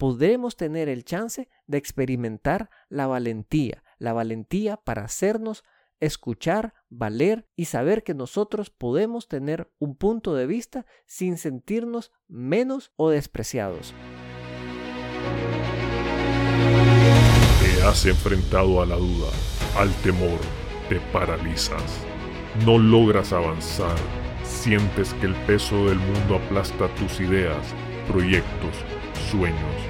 podremos tener el chance de experimentar la valentía, la valentía para hacernos escuchar, valer y saber que nosotros podemos tener un punto de vista sin sentirnos menos o despreciados. Te has enfrentado a la duda, al temor, te paralizas, no logras avanzar, sientes que el peso del mundo aplasta tus ideas, proyectos, sueños,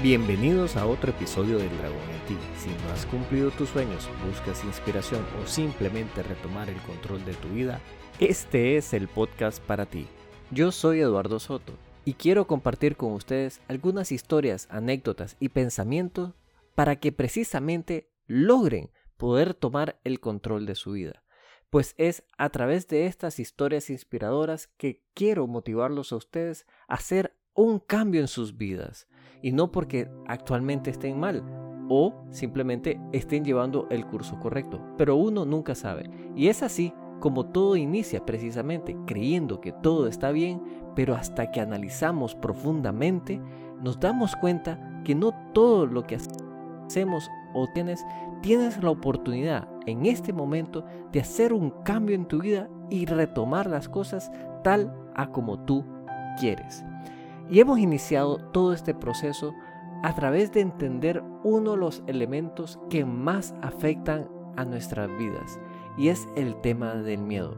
Bienvenidos a otro episodio del Dragón en ti. Si no has cumplido tus sueños, buscas inspiración o simplemente retomar el control de tu vida, este es el podcast para ti. Yo soy Eduardo Soto y quiero compartir con ustedes algunas historias, anécdotas y pensamientos para que precisamente logren poder tomar el control de su vida. Pues es a través de estas historias inspiradoras que quiero motivarlos a ustedes a hacer un cambio en sus vidas. Y no porque actualmente estén mal o simplemente estén llevando el curso correcto. Pero uno nunca sabe. Y es así como todo inicia precisamente creyendo que todo está bien, pero hasta que analizamos profundamente, nos damos cuenta que no todo lo que hacemos o tienes, tienes la oportunidad en este momento de hacer un cambio en tu vida y retomar las cosas tal a como tú quieres. Y hemos iniciado todo este proceso a través de entender uno de los elementos que más afectan a nuestras vidas y es el tema del miedo.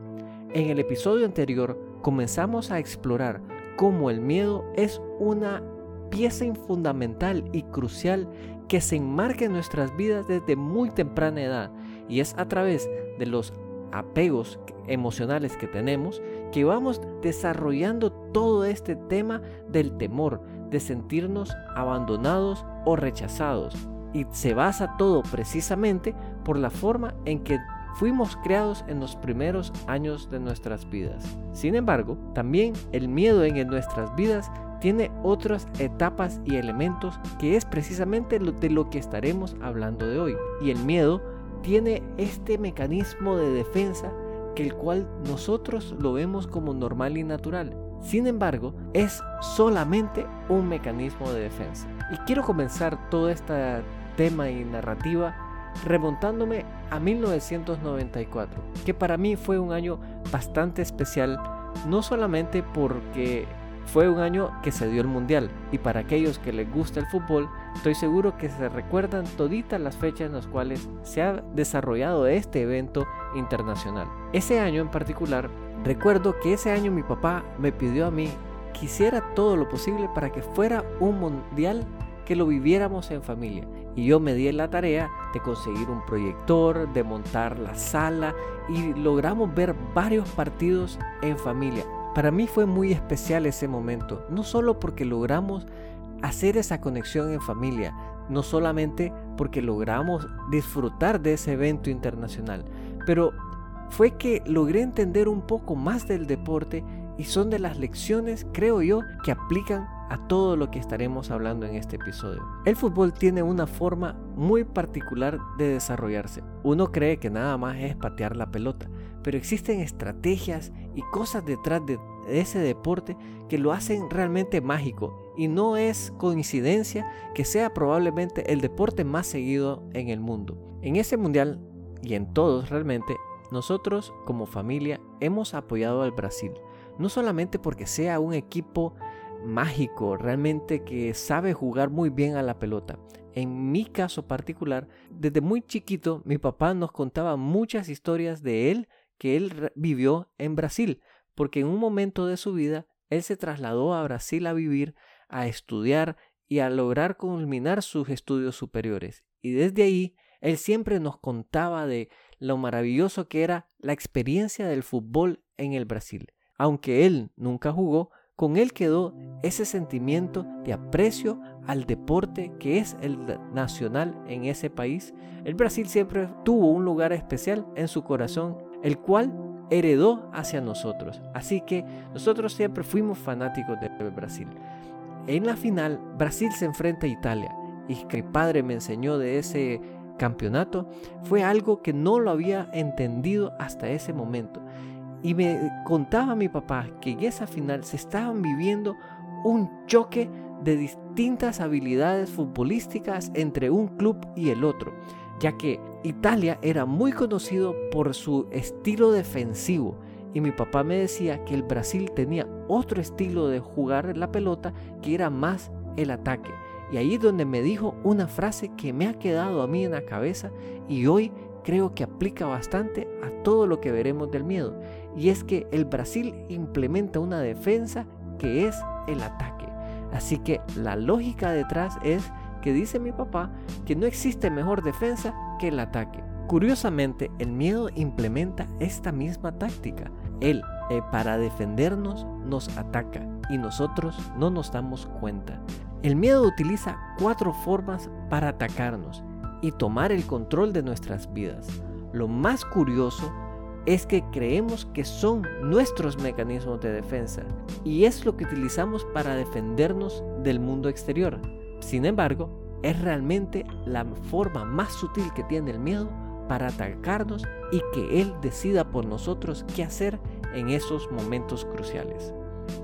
En el episodio anterior comenzamos a explorar cómo el miedo es una pieza fundamental y crucial que se enmarca en nuestras vidas desde muy temprana edad y es a través de los apegos emocionales que tenemos que vamos desarrollando todo este tema del temor, de sentirnos abandonados o rechazados. Y se basa todo precisamente por la forma en que fuimos creados en los primeros años de nuestras vidas. Sin embargo, también el miedo en nuestras vidas tiene otras etapas y elementos que es precisamente de lo que estaremos hablando de hoy. Y el miedo tiene este mecanismo de defensa que el cual nosotros lo vemos como normal y natural. Sin embargo, es solamente un mecanismo de defensa. Y quiero comenzar todo este tema y narrativa remontándome a 1994, que para mí fue un año bastante especial, no solamente porque fue un año que se dio el Mundial, y para aquellos que les gusta el fútbol, estoy seguro que se recuerdan toditas las fechas en las cuales se ha desarrollado este evento internacional. Ese año en particular, recuerdo que ese año mi papá me pidió a mí que hiciera todo lo posible para que fuera un mundial que lo viviéramos en familia. Y yo me di la tarea de conseguir un proyector, de montar la sala y logramos ver varios partidos en familia. Para mí fue muy especial ese momento, no solo porque logramos hacer esa conexión en familia, no solamente porque logramos disfrutar de ese evento internacional, pero fue que logré entender un poco más del deporte y son de las lecciones, creo yo, que aplican a todo lo que estaremos hablando en este episodio. El fútbol tiene una forma muy particular de desarrollarse. Uno cree que nada más es patear la pelota, pero existen estrategias y cosas detrás de ese deporte que lo hacen realmente mágico y no es coincidencia que sea probablemente el deporte más seguido en el mundo. En ese mundial y en todos realmente, nosotros como familia hemos apoyado al Brasil, no solamente porque sea un equipo mágico, realmente que sabe jugar muy bien a la pelota. En mi caso particular, desde muy chiquito mi papá nos contaba muchas historias de él que él vivió en Brasil, porque en un momento de su vida él se trasladó a Brasil a vivir, a estudiar y a lograr culminar sus estudios superiores. Y desde ahí él siempre nos contaba de lo maravilloso que era la experiencia del fútbol en el Brasil. Aunque él nunca jugó, con él quedó ese sentimiento de aprecio al deporte que es el nacional en ese país. El Brasil siempre tuvo un lugar especial en su corazón, el cual heredó hacia nosotros. Así que nosotros siempre fuimos fanáticos del Brasil. En la final, Brasil se enfrenta a Italia y que padre me enseñó de ese campeonato fue algo que no lo había entendido hasta ese momento. Y me contaba mi papá que en esa final se estaban viviendo un choque de distintas habilidades futbolísticas entre un club y el otro, ya que Italia era muy conocido por su estilo defensivo y mi papá me decía que el Brasil tenía otro estilo de jugar la pelota que era más el ataque. Y ahí es donde me dijo una frase que me ha quedado a mí en la cabeza y hoy creo que aplica bastante a todo lo que veremos del miedo. Y es que el Brasil implementa una defensa que es el ataque. Así que la lógica detrás es que dice mi papá que no existe mejor defensa que el ataque. Curiosamente, el miedo implementa esta misma táctica. Él, eh, para defendernos, nos ataca y nosotros no nos damos cuenta. El miedo utiliza cuatro formas para atacarnos y tomar el control de nuestras vidas. Lo más curioso es que creemos que son nuestros mecanismos de defensa y es lo que utilizamos para defendernos del mundo exterior. Sin embargo, es realmente la forma más sutil que tiene el miedo para atacarnos y que Él decida por nosotros qué hacer en esos momentos cruciales.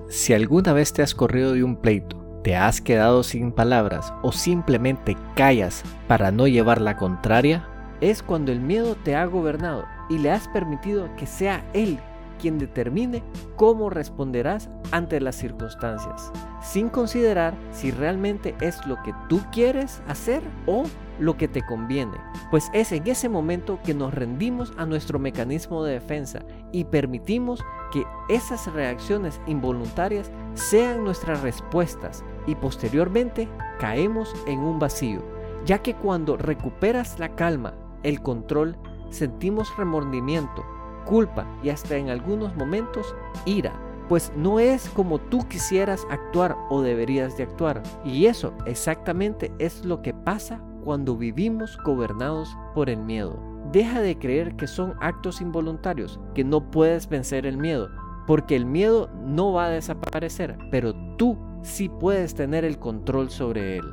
Si alguna vez te has corrido de un pleito, te has quedado sin palabras o simplemente callas para no llevar la contraria, es cuando el miedo te ha gobernado y le has permitido que sea Él quien determine cómo responderás ante las circunstancias, sin considerar si realmente es lo que tú quieres hacer o lo que te conviene, pues es en ese momento que nos rendimos a nuestro mecanismo de defensa y permitimos que esas reacciones involuntarias sean nuestras respuestas y posteriormente caemos en un vacío, ya que cuando recuperas la calma, el control, sentimos remordimiento, culpa y hasta en algunos momentos ira, pues no es como tú quisieras actuar o deberías de actuar. Y eso exactamente es lo que pasa cuando vivimos gobernados por el miedo. Deja de creer que son actos involuntarios, que no puedes vencer el miedo, porque el miedo no va a desaparecer, pero tú sí puedes tener el control sobre él.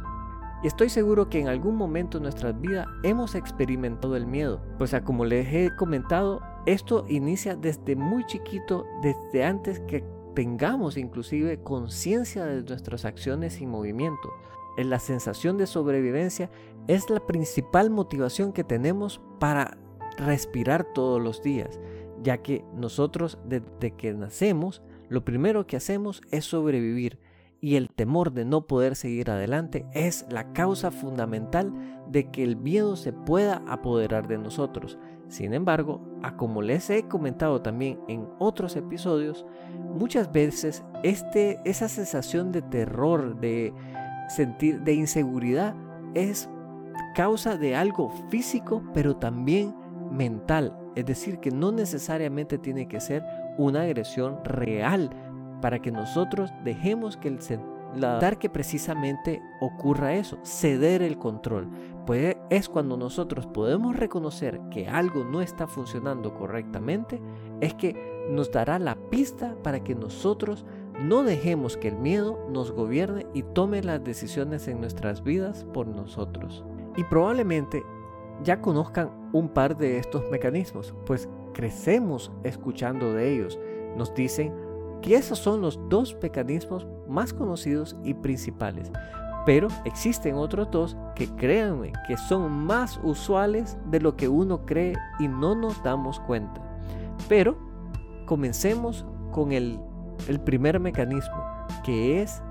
Y estoy seguro que en algún momento de nuestra vida hemos experimentado el miedo, pues como les he comentado, esto inicia desde muy chiquito, desde antes que tengamos inclusive conciencia de nuestras acciones y movimientos. La sensación de sobrevivencia es la principal motivación que tenemos para respirar todos los días, ya que nosotros desde que nacemos, lo primero que hacemos es sobrevivir y el temor de no poder seguir adelante es la causa fundamental de que el miedo se pueda apoderar de nosotros. Sin embargo, a como les he comentado también en otros episodios, muchas veces este, esa sensación de terror, de sentir de inseguridad es causa de algo físico, pero también mental. Es decir, que no necesariamente tiene que ser una agresión real para que nosotros dejemos que el dar que precisamente ocurra eso, ceder el control. Pues es cuando nosotros podemos reconocer que algo no está funcionando correctamente, es que nos dará la pista para que nosotros no dejemos que el miedo nos gobierne y tome las decisiones en nuestras vidas por nosotros. Y probablemente ya conozcan un par de estos mecanismos, pues crecemos escuchando de ellos. Nos dicen que esos son los dos mecanismos más conocidos y principales. Pero existen otros dos que créanme que son más usuales de lo que uno cree y no nos damos cuenta. Pero comencemos con el, el primer mecanismo, que es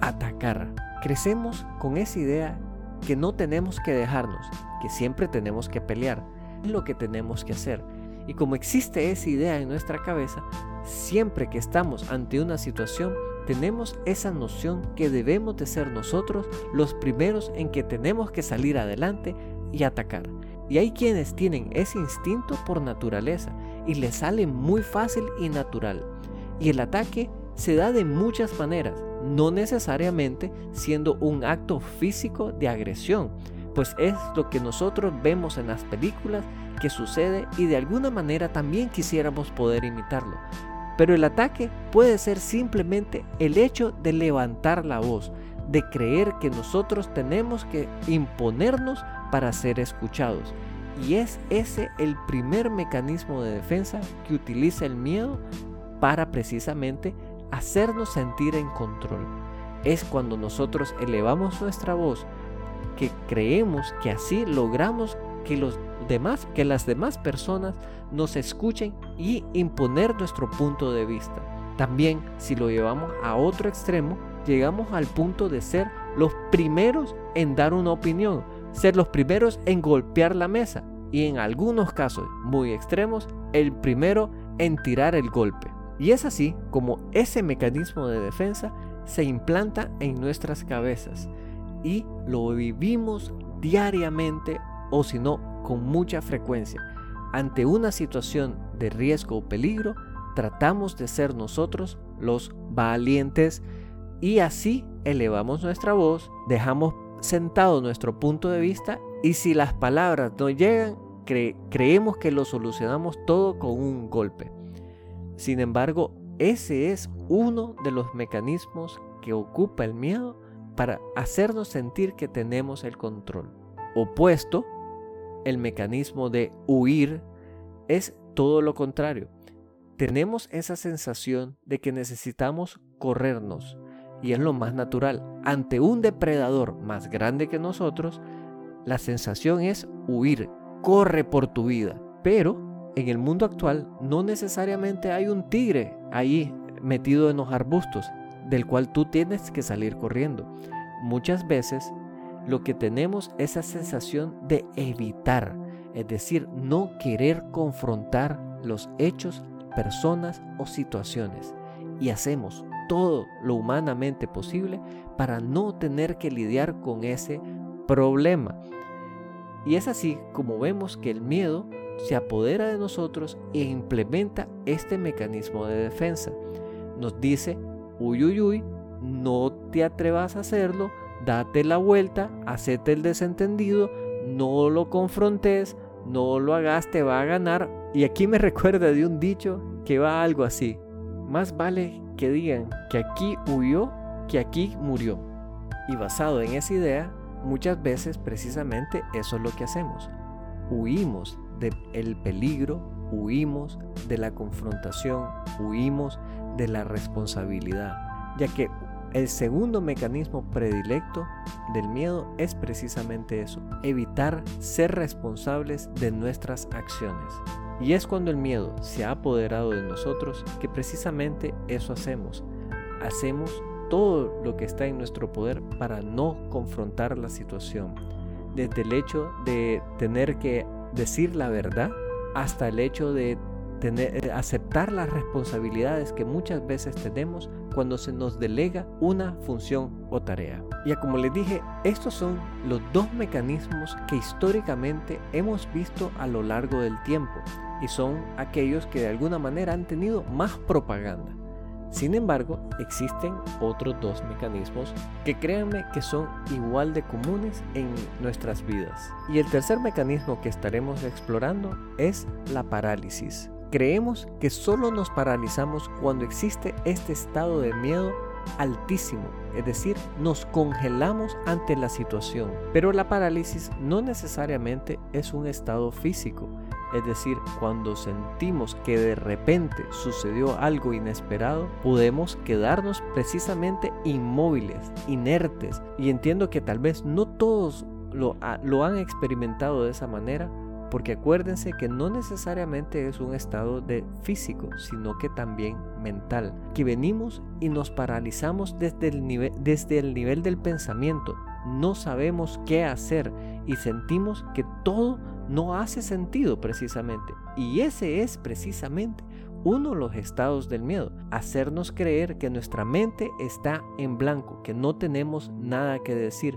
atacar. Crecemos con esa idea que no tenemos que dejarnos, que siempre tenemos que pelear. Lo que tenemos que hacer. Y como existe esa idea en nuestra cabeza, siempre que estamos ante una situación, tenemos esa noción que debemos de ser nosotros los primeros en que tenemos que salir adelante y atacar. Y hay quienes tienen ese instinto por naturaleza y les sale muy fácil y natural. Y el ataque se da de muchas maneras, no necesariamente siendo un acto físico de agresión, pues es lo que nosotros vemos en las películas que sucede y de alguna manera también quisiéramos poder imitarlo. Pero el ataque puede ser simplemente el hecho de levantar la voz, de creer que nosotros tenemos que imponernos para ser escuchados. Y es ese el primer mecanismo de defensa que utiliza el miedo para precisamente hacernos sentir en control. Es cuando nosotros elevamos nuestra voz que creemos que así logramos que los demás, que las demás personas nos escuchen y imponer nuestro punto de vista. También si lo llevamos a otro extremo, llegamos al punto de ser los primeros en dar una opinión, ser los primeros en golpear la mesa y en algunos casos muy extremos, el primero en tirar el golpe. Y es así como ese mecanismo de defensa se implanta en nuestras cabezas y lo vivimos diariamente o si no con mucha frecuencia. Ante una situación de riesgo o peligro, tratamos de ser nosotros los valientes y así elevamos nuestra voz, dejamos sentado nuestro punto de vista y si las palabras no llegan, creemos que lo solucionamos todo con un golpe. Sin embargo, ese es uno de los mecanismos que ocupa el miedo para hacernos sentir que tenemos el control. Opuesto, el mecanismo de huir es todo lo contrario. Tenemos esa sensación de que necesitamos corrernos, y es lo más natural. Ante un depredador más grande que nosotros, la sensación es huir, corre por tu vida. Pero en el mundo actual no necesariamente hay un tigre ahí metido en los arbustos del cual tú tienes que salir corriendo. Muchas veces lo que tenemos es esa sensación de evitar, es decir, no querer confrontar los hechos, personas o situaciones. Y hacemos todo lo humanamente posible para no tener que lidiar con ese problema. Y es así como vemos que el miedo se apodera de nosotros e implementa este mecanismo de defensa. Nos dice, uy, uy, uy, no te atrevas a hacerlo, date la vuelta, hacete el desentendido, no lo confrontes, no lo hagas, te va a ganar. Y aquí me recuerda de un dicho que va algo así. Más vale que digan que aquí huyó que aquí murió. Y basado en esa idea, muchas veces precisamente eso es lo que hacemos. Huimos del peligro, huimos de la confrontación, huimos de la responsabilidad, ya que el segundo mecanismo predilecto del miedo es precisamente eso, evitar ser responsables de nuestras acciones. Y es cuando el miedo se ha apoderado de nosotros que precisamente eso hacemos. Hacemos todo lo que está en nuestro poder para no confrontar la situación. Desde el hecho de tener que decir la verdad hasta el hecho de tener, aceptar las responsabilidades que muchas veces tenemos cuando se nos delega una función o tarea. Y como les dije, estos son los dos mecanismos que históricamente hemos visto a lo largo del tiempo y son aquellos que de alguna manera han tenido más propaganda. Sin embargo, existen otros dos mecanismos que créanme que son igual de comunes en nuestras vidas. Y el tercer mecanismo que estaremos explorando es la parálisis. Creemos que solo nos paralizamos cuando existe este estado de miedo altísimo, es decir, nos congelamos ante la situación. Pero la parálisis no necesariamente es un estado físico, es decir, cuando sentimos que de repente sucedió algo inesperado, podemos quedarnos precisamente inmóviles, inertes. Y entiendo que tal vez no todos lo, lo han experimentado de esa manera, porque acuérdense que no necesariamente es un estado de físico, sino que también mental. Que venimos y nos paralizamos desde el nivel, desde el nivel del pensamiento. No sabemos qué hacer y sentimos que todo no hace sentido precisamente. Y ese es precisamente uno de los estados del miedo, hacernos creer que nuestra mente está en blanco, que no tenemos nada que decir,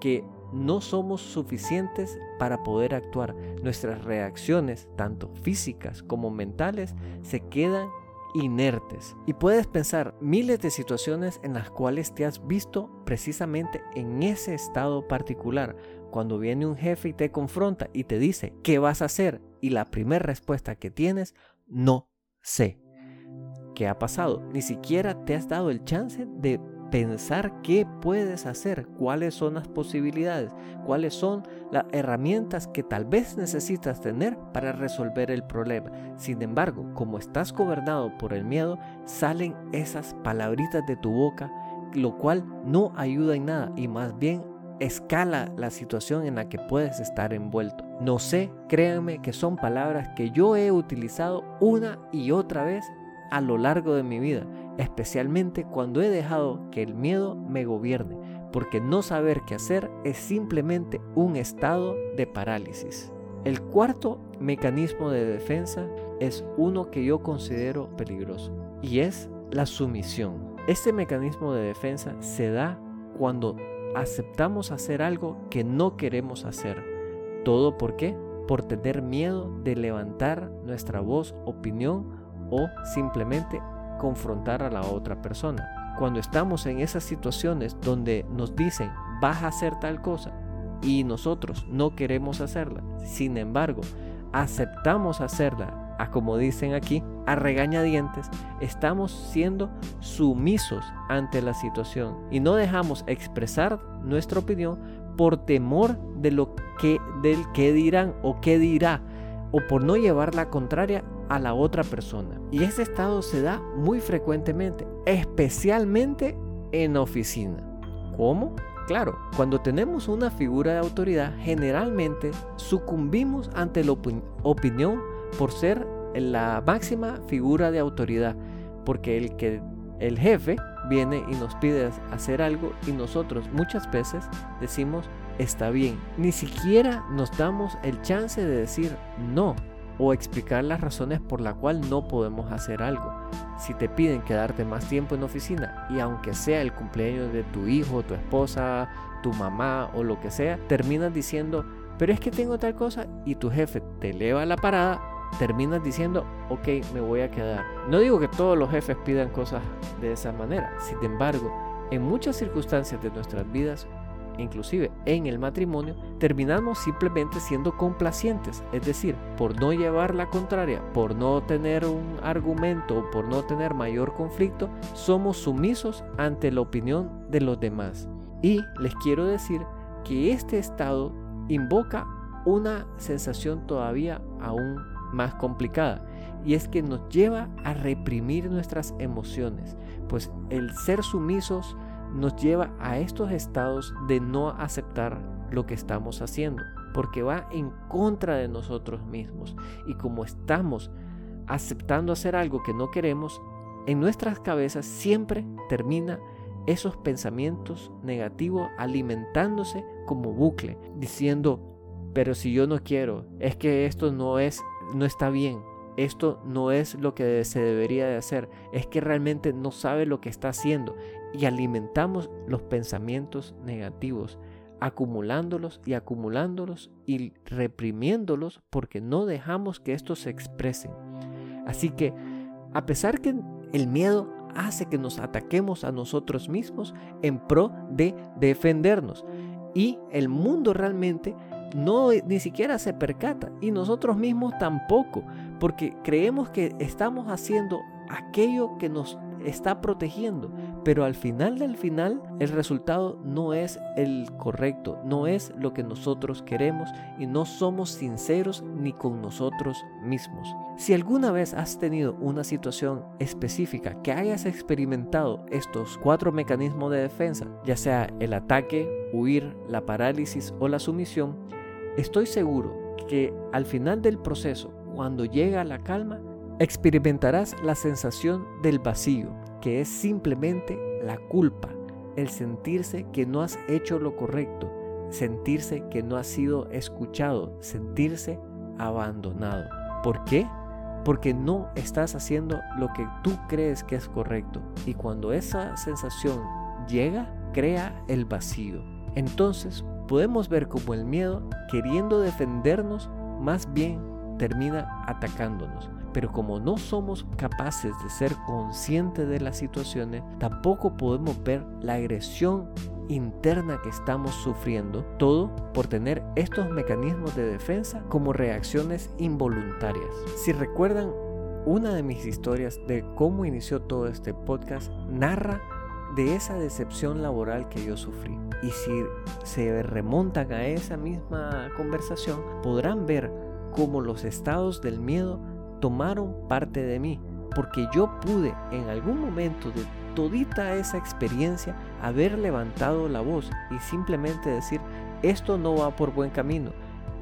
que no somos suficientes para poder actuar. Nuestras reacciones, tanto físicas como mentales, se quedan inertes. Y puedes pensar miles de situaciones en las cuales te has visto precisamente en ese estado particular. Cuando viene un jefe y te confronta y te dice, ¿qué vas a hacer? Y la primera respuesta que tienes, no sé. ¿Qué ha pasado? Ni siquiera te has dado el chance de pensar qué puedes hacer, cuáles son las posibilidades, cuáles son las herramientas que tal vez necesitas tener para resolver el problema. Sin embargo, como estás gobernado por el miedo, salen esas palabritas de tu boca, lo cual no ayuda en nada y más bien escala la situación en la que puedes estar envuelto. No sé, créanme que son palabras que yo he utilizado una y otra vez a lo largo de mi vida, especialmente cuando he dejado que el miedo me gobierne, porque no saber qué hacer es simplemente un estado de parálisis. El cuarto mecanismo de defensa es uno que yo considero peligroso y es la sumisión. Este mecanismo de defensa se da cuando aceptamos hacer algo que no queremos hacer. ¿Todo por qué? Por tener miedo de levantar nuestra voz, opinión o simplemente confrontar a la otra persona. Cuando estamos en esas situaciones donde nos dicen vas a hacer tal cosa y nosotros no queremos hacerla, sin embargo, aceptamos hacerla, a como dicen aquí, a regañadientes, estamos siendo sumisos ante la situación y no dejamos expresar nuestra opinión por temor de lo que del que dirán o qué dirá o por no llevar la contraria a la otra persona. Y ese estado se da muy frecuentemente, especialmente en oficina. ¿Cómo? Claro, cuando tenemos una figura de autoridad, generalmente sucumbimos ante la opinión por ser la máxima figura de autoridad, porque el que el jefe viene y nos pide hacer algo y nosotros muchas veces decimos está bien. Ni siquiera nos damos el chance de decir no o explicar las razones por la cual no podemos hacer algo. Si te piden quedarte más tiempo en oficina y aunque sea el cumpleaños de tu hijo, tu esposa, tu mamá o lo que sea, terminas diciendo, pero es que tengo tal cosa y tu jefe te eleva la parada, terminas diciendo, ok, me voy a quedar. No digo que todos los jefes pidan cosas de esa manera, sin embargo, en muchas circunstancias de nuestras vidas inclusive en el matrimonio, terminamos simplemente siendo complacientes, es decir, por no llevar la contraria, por no tener un argumento, por no tener mayor conflicto, somos sumisos ante la opinión de los demás. Y les quiero decir que este estado invoca una sensación todavía aún más complicada y es que nos lleva a reprimir nuestras emociones, pues el ser sumisos nos lleva a estos estados de no aceptar lo que estamos haciendo, porque va en contra de nosotros mismos. Y como estamos aceptando hacer algo que no queremos, en nuestras cabezas siempre termina esos pensamientos negativos alimentándose como bucle, diciendo, pero si yo no quiero, es que esto no es no está bien. Esto no es lo que se debería de hacer, es que realmente no sabe lo que está haciendo y alimentamos los pensamientos negativos, acumulándolos y acumulándolos y reprimiéndolos porque no dejamos que estos se expresen. Así que, a pesar que el miedo hace que nos ataquemos a nosotros mismos en pro de defendernos y el mundo realmente no ni siquiera se percata y nosotros mismos tampoco, porque creemos que estamos haciendo aquello que nos está protegiendo, pero al final del final el resultado no es el correcto, no es lo que nosotros queremos y no somos sinceros ni con nosotros mismos. Si alguna vez has tenido una situación específica que hayas experimentado estos cuatro mecanismos de defensa, ya sea el ataque, huir, la parálisis o la sumisión, estoy seguro que al final del proceso, cuando llega la calma, experimentarás la sensación del vacío, que es simplemente la culpa, el sentirse que no has hecho lo correcto, sentirse que no has sido escuchado, sentirse abandonado. ¿Por qué? Porque no estás haciendo lo que tú crees que es correcto. Y cuando esa sensación llega, crea el vacío. Entonces podemos ver como el miedo, queriendo defendernos, más bien termina atacándonos pero como no somos capaces de ser conscientes de las situaciones, tampoco podemos ver la agresión interna que estamos sufriendo, todo por tener estos mecanismos de defensa como reacciones involuntarias. Si recuerdan, una de mis historias de cómo inició todo este podcast narra de esa decepción laboral que yo sufrí. Y si se remontan a esa misma conversación, podrán ver cómo los estados del miedo tomaron parte de mí, porque yo pude en algún momento de todita esa experiencia haber levantado la voz y simplemente decir, esto no va por buen camino,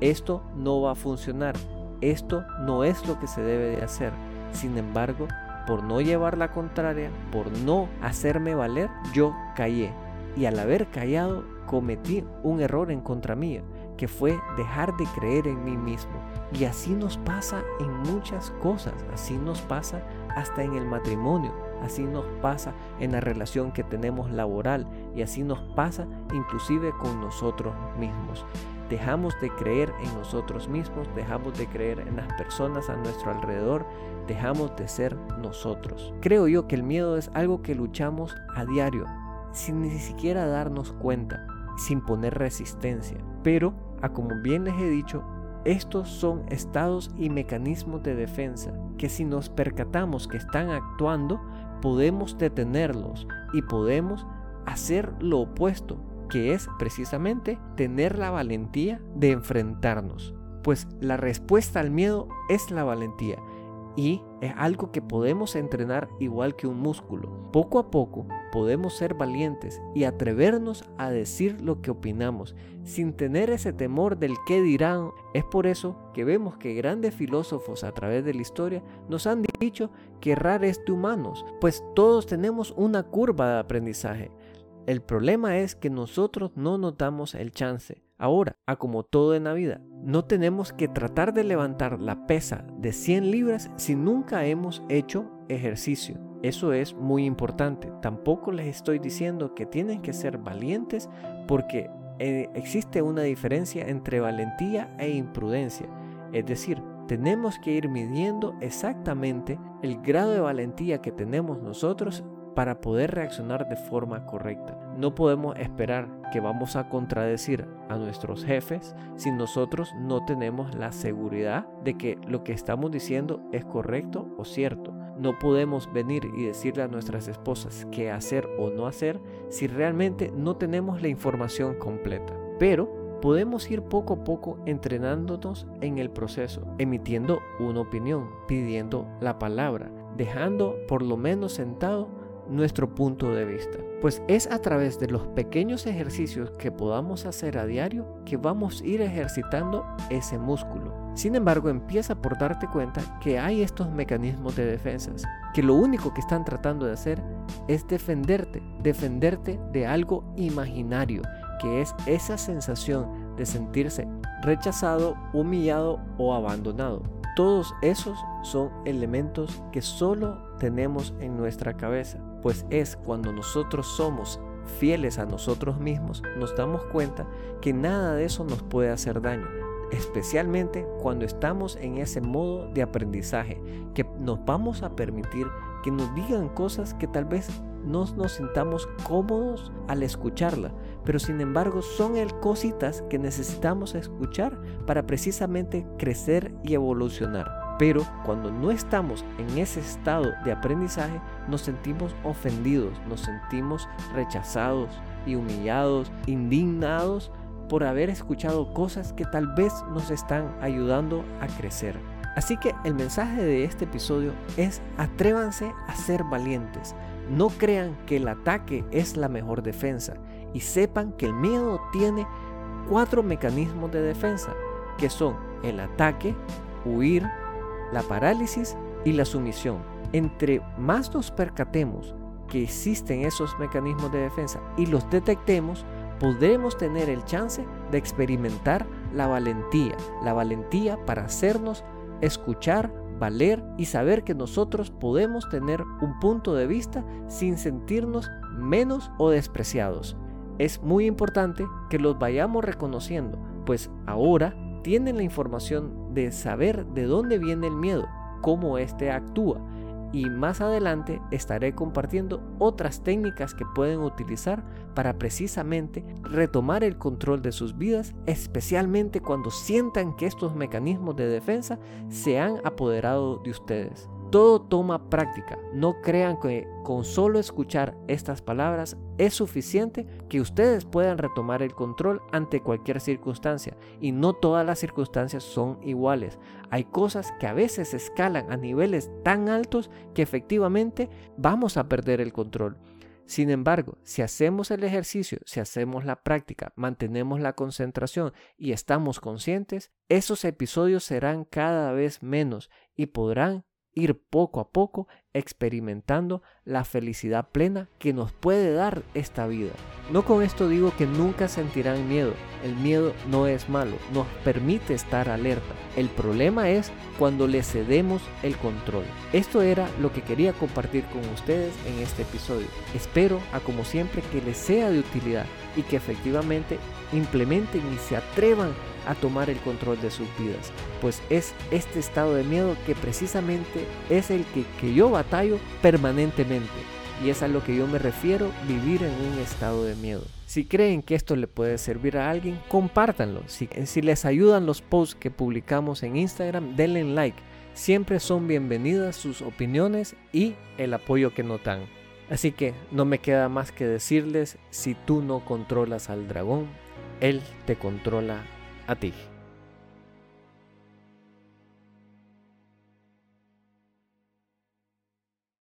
esto no va a funcionar, esto no es lo que se debe de hacer. Sin embargo, por no llevar la contraria, por no hacerme valer, yo callé. Y al haber callado, cometí un error en contra mía, que fue dejar de creer en mí mismo. Y así nos pasa en muchas cosas, así nos pasa hasta en el matrimonio, así nos pasa en la relación que tenemos laboral y así nos pasa inclusive con nosotros mismos. Dejamos de creer en nosotros mismos, dejamos de creer en las personas a nuestro alrededor, dejamos de ser nosotros. Creo yo que el miedo es algo que luchamos a diario, sin ni siquiera darnos cuenta, sin poner resistencia. Pero, a como bien les he dicho, estos son estados y mecanismos de defensa que si nos percatamos que están actuando, podemos detenerlos y podemos hacer lo opuesto, que es precisamente tener la valentía de enfrentarnos. Pues la respuesta al miedo es la valentía y es algo que podemos entrenar igual que un músculo. Poco a poco podemos ser valientes y atrevernos a decir lo que opinamos sin tener ese temor del qué dirán. Es por eso que vemos que grandes filósofos a través de la historia nos han dicho que errar es de humanos, pues todos tenemos una curva de aprendizaje. El problema es que nosotros no nos damos el chance. Ahora, a como todo en la vida, no tenemos que tratar de levantar la pesa de 100 libras si nunca hemos hecho ejercicio. Eso es muy importante. Tampoco les estoy diciendo que tienen que ser valientes porque eh, existe una diferencia entre valentía e imprudencia. Es decir, tenemos que ir midiendo exactamente el grado de valentía que tenemos nosotros para poder reaccionar de forma correcta. No podemos esperar que vamos a contradecir a nuestros jefes si nosotros no tenemos la seguridad de que lo que estamos diciendo es correcto o cierto. No podemos venir y decirle a nuestras esposas qué hacer o no hacer si realmente no tenemos la información completa. Pero podemos ir poco a poco entrenándonos en el proceso, emitiendo una opinión, pidiendo la palabra, dejando por lo menos sentado nuestro punto de vista. Pues es a través de los pequeños ejercicios que podamos hacer a diario que vamos a ir ejercitando ese músculo. Sin embargo, empieza por darte cuenta que hay estos mecanismos de defensas, que lo único que están tratando de hacer es defenderte, defenderte de algo imaginario, que es esa sensación de sentirse rechazado, humillado o abandonado. Todos esos son elementos que solo tenemos en nuestra cabeza pues es cuando nosotros somos fieles a nosotros mismos, nos damos cuenta que nada de eso nos puede hacer daño, especialmente cuando estamos en ese modo de aprendizaje, que nos vamos a permitir que nos digan cosas que tal vez no nos sintamos cómodos al escucharla, pero sin embargo son el cositas que necesitamos escuchar para precisamente crecer y evolucionar. Pero cuando no estamos en ese estado de aprendizaje, nos sentimos ofendidos, nos sentimos rechazados y humillados, indignados por haber escuchado cosas que tal vez nos están ayudando a crecer. Así que el mensaje de este episodio es atrévanse a ser valientes. No crean que el ataque es la mejor defensa y sepan que el miedo tiene cuatro mecanismos de defensa, que son el ataque, huir, la parálisis y la sumisión. Entre más nos percatemos que existen esos mecanismos de defensa y los detectemos, podremos tener el chance de experimentar la valentía, la valentía para hacernos escuchar, valer y saber que nosotros podemos tener un punto de vista sin sentirnos menos o despreciados. Es muy importante que los vayamos reconociendo, pues ahora tienen la información de saber de dónde viene el miedo cómo éste actúa y más adelante estaré compartiendo otras técnicas que pueden utilizar para precisamente retomar el control de sus vidas, especialmente cuando sientan que estos mecanismos de defensa se han apoderado de ustedes. Todo toma práctica. No crean que con solo escuchar estas palabras es suficiente que ustedes puedan retomar el control ante cualquier circunstancia. Y no todas las circunstancias son iguales. Hay cosas que a veces escalan a niveles tan altos que efectivamente vamos a perder el control. Sin embargo, si hacemos el ejercicio, si hacemos la práctica, mantenemos la concentración y estamos conscientes, esos episodios serán cada vez menos y podrán ir poco a poco experimentando la felicidad plena que nos puede dar esta vida. No con esto digo que nunca sentirán miedo. El miedo no es malo, nos permite estar alerta. El problema es cuando le cedemos el control. Esto era lo que quería compartir con ustedes en este episodio. Espero, a como siempre, que les sea de utilidad y que efectivamente implementen y se atrevan a tomar el control de sus vidas, pues es este estado de miedo que precisamente es el que, yo batallo permanentemente. Y es a lo que yo me refiero, vivir en un estado de miedo. Si creen que esto le puede servir a alguien, compártanlo. Si, les ayudan los posts que publicamos en Instagram, denle like. Siempre son bienvenidas sus opiniones y el apoyo que notan. Así que no me queda más que decirles, si tú no controlas al dragón, él te controla a ti.